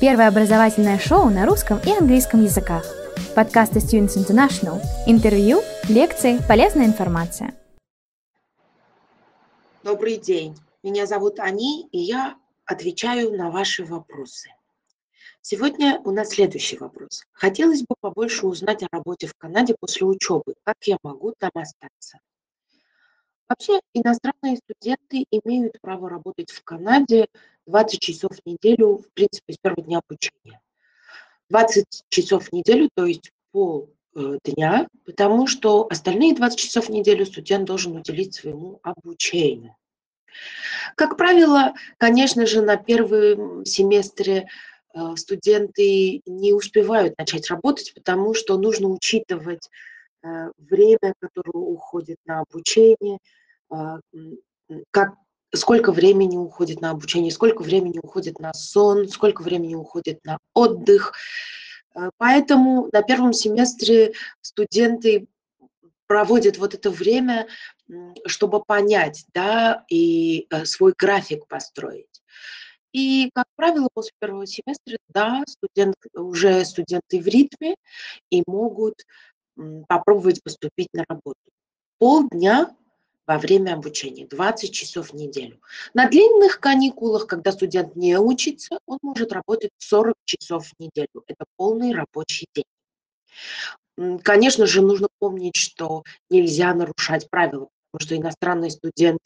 Первое образовательное шоу на русском и английском языках. Подкасты Students International. Интервью, лекции, полезная информация. Добрый день. Меня зовут Ани, и я отвечаю на ваши вопросы. Сегодня у нас следующий вопрос. Хотелось бы побольше узнать о работе в Канаде после учебы. Как я могу там остаться? Вообще иностранные студенты имеют право работать в Канаде 20 часов в неделю, в принципе, с первого дня обучения. 20 часов в неделю, то есть пол э, дня, потому что остальные 20 часов в неделю студент должен уделить своему обучению. Как правило, конечно же, на первом семестре э, студенты не успевают начать работать, потому что нужно учитывать э, время, которое уходит на обучение, как, сколько времени уходит на обучение, сколько времени уходит на сон, сколько времени уходит на отдых. А, поэтому на первом семестре студенты проводят вот это время, чтобы понять, да, и э, свой график построить. И, как правило, после первого семестра, да, студент, уже студенты в ритме и могут попробовать поступить на работу. Полдня во время обучения, 20 часов в неделю. На длинных каникулах, когда студент не учится, он может работать 40 часов в неделю. Это полный рабочий день. Конечно же, нужно помнить, что нельзя нарушать правила, потому что иностранный студент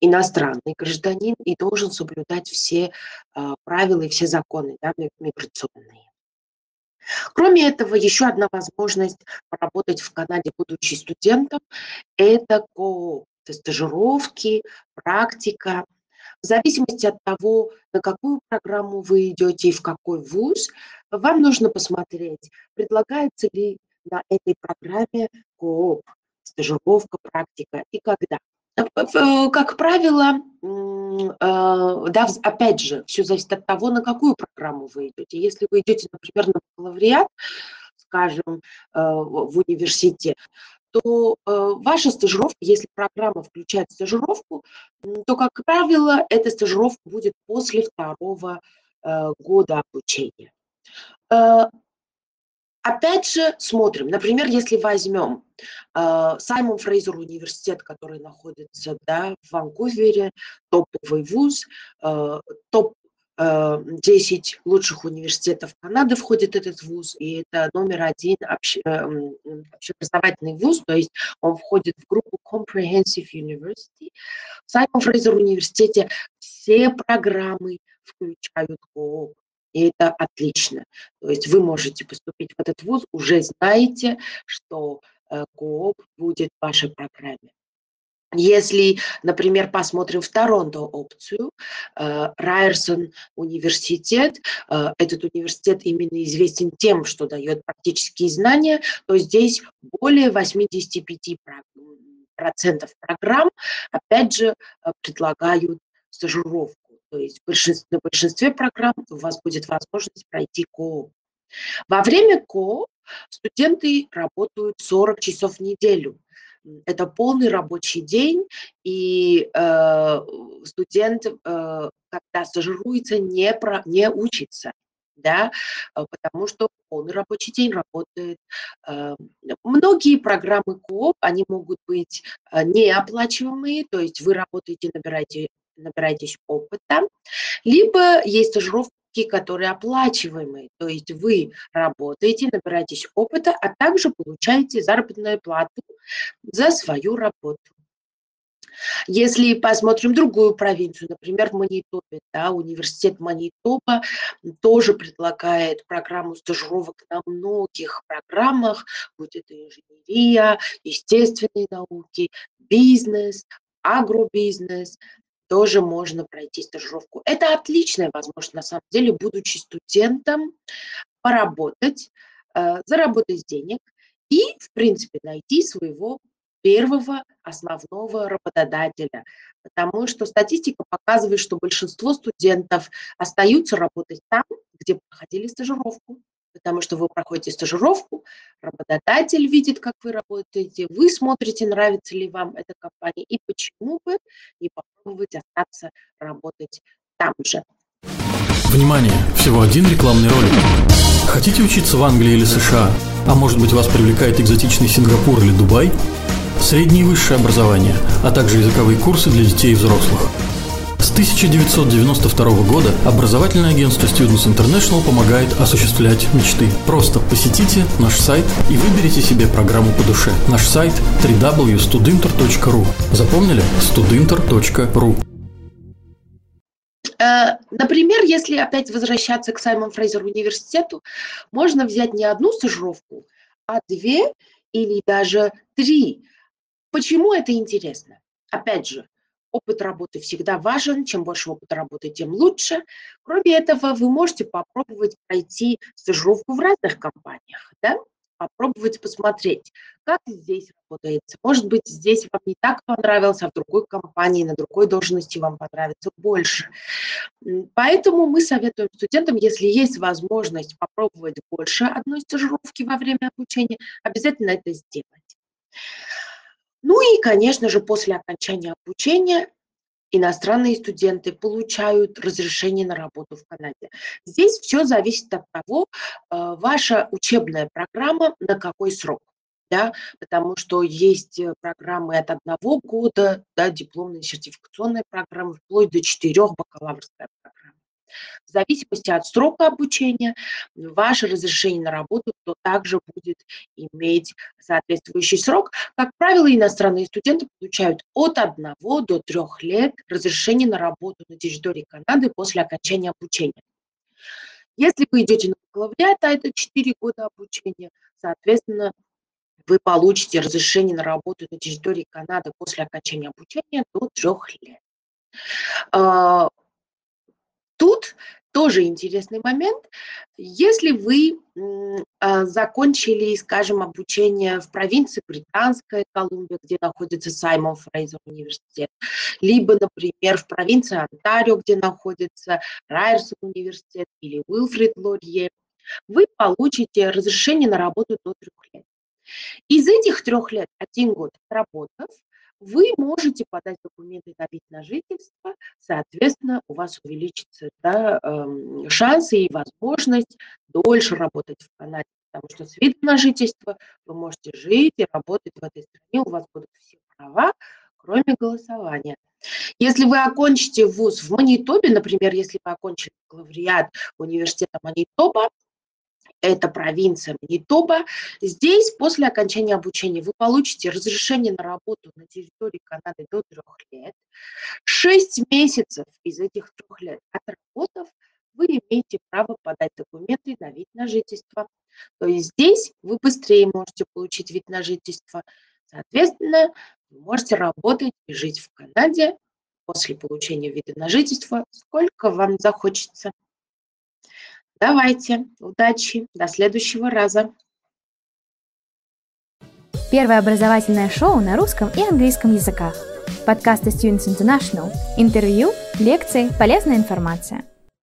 иностранный гражданин и должен соблюдать все э, правила и все законы да, миграционные. Кроме этого, еще одна возможность поработать в Канаде, будучи студентом, это кооп стажировки, практика. В зависимости от того, на какую программу вы идете и в какой вуз, вам нужно посмотреть, предлагается ли на этой программе кооп, стажировка, практика и когда. Э, как правило, э, да, опять же, все зависит от того, на какую программу вы идете. Если вы идете, например, на бакалавриат, скажем, э, в университет, то э, ваша стажировка, если программа включает стажировку, то, как правило, эта стажировка будет после второго э, года обучения. Э, опять же, смотрим. Например, если возьмем Саймон Фрейзер университет, который находится да, в Ванкувере, топовый вуз, топ 10 э, лучших университетов Канады входит этот вуз, и это номер один эм, общеобразовательный вуз, то есть он входит в группу Comprehensive University. В Саймон Фрейзер университете все программы включают КООП, и это отлично. То есть вы можете поступить в этот вуз, уже знаете, что э, КООП будет в вашей программе. Если, например, посмотрим в Торонто опцию, э, Райерсон университет, э, этот университет именно известен тем, что дает практические знания, то здесь более 85% программ, опять же, э, предлагают стажировку. То есть на большинстве программ у вас будет возможность пройти КООП. Во время КООП студенты работают 40 часов в неделю это полный рабочий день, и э, студент, э, когда стажируется, не, про, не учится, да, э, потому что полный рабочий день работает. Э, многие программы КООП, они могут быть э, неоплачиваемые, то есть вы работаете, набираете набираетесь опыта, либо есть стажировка которые оплачиваемые, то есть вы работаете, набираетесь опыта, а также получаете заработную плату за свою работу. Если посмотрим другую провинцию, например, в Манитобе, да, университет Манитоба тоже предлагает программу стажировок на многих программах, будь это инженерия, естественные науки, бизнес, агробизнес, тоже можно пройти стажировку. Это отличная возможность, на самом деле, будучи студентом, поработать, э, заработать денег и, в принципе, найти своего первого основного работодателя. Потому что статистика показывает, что большинство студентов остаются работать там, где проходили стажировку потому что вы проходите стажировку, работодатель видит, как вы работаете, вы смотрите, нравится ли вам эта компания, и почему бы не попробовать остаться работать там же. Внимание! Всего один рекламный ролик. Хотите учиться в Англии или США? А может быть вас привлекает экзотичный Сингапур или Дубай? Среднее и высшее образование, а также языковые курсы для детей и взрослых. С 1992 года образовательное агентство Students International помогает осуществлять мечты. Просто посетите наш сайт и выберите себе программу по душе. Наш сайт www.studinter.ru Запомнили? studinter.ru Э, например, если опять возвращаться к Саймон Фрейзер университету, можно взять не одну стажировку, а две или даже три. Почему это интересно? Опять же, опыт работы всегда важен, чем больше опыта работы, тем лучше. Кроме этого, вы можете попробовать пройти стажировку в разных компаниях. Да? попробовать посмотреть, как здесь работается. Может быть, здесь вам не так понравилось, а в другой компании, на другой должности вам понравится больше. Поэтому мы советуем студентам, если есть возможность попробовать больше одной стажировки во время обучения, обязательно это сделать. Ну и, конечно же, после окончания обучения иностранные студенты получают разрешение на работу в Канаде. Здесь все зависит от того, э, ваша учебная программа на какой срок. Да, потому что есть э, программы от одного года, да, дипломные сертификационные программы, вплоть до четырех бакалаврская программа. В зависимости от срока обучения, ваше разрешение на работу то также будет иметь соответствующий срок. Как правило, иностранные студенты получают от 1 до 3 лет разрешение на работу на территории Канады после окончания обучения. Если вы идете на бакалавриат, а это 4 года обучения, соответственно, вы получите разрешение на работу на территории Канады после окончания обучения до 3 лет. Тут тоже интересный момент. Если вы а, закончили, скажем, обучение в провинции Британская Колумбия, где находится Саймон Фрейзер университет, либо, например, в провинции Онтарио, где находится Райерсон университет или Уилфрид Лорье, вы получите разрешение на работу до трех лет. Из этих трех лет, один год отработав, вы можете подать документы на вид на жительство, соответственно, у вас увеличится да, эм, шансы и возможность дольше работать в Канаде, потому что с видом на жительство вы можете жить и работать в этой стране, у вас будут все права, кроме голосования. Если вы окончите вуз в Манитобе, например, если вы окончили бакалавриат университета Манитоба, это провинция Манитоба. Здесь после окончания обучения вы получите разрешение на работу на территории Канады до трех лет. Шесть месяцев из этих трех лет отработав, вы имеете право подать документы на вид на жительство. То есть здесь вы быстрее можете получить вид на жительство. Соответственно, вы можете работать и жить в Канаде после получения вида на жительство, сколько вам захочется. Давайте, удачи, до следующего раза. Первое образовательное шоу на русском и английском языках. Подкасты Students International. Интервью, лекции, полезная информация –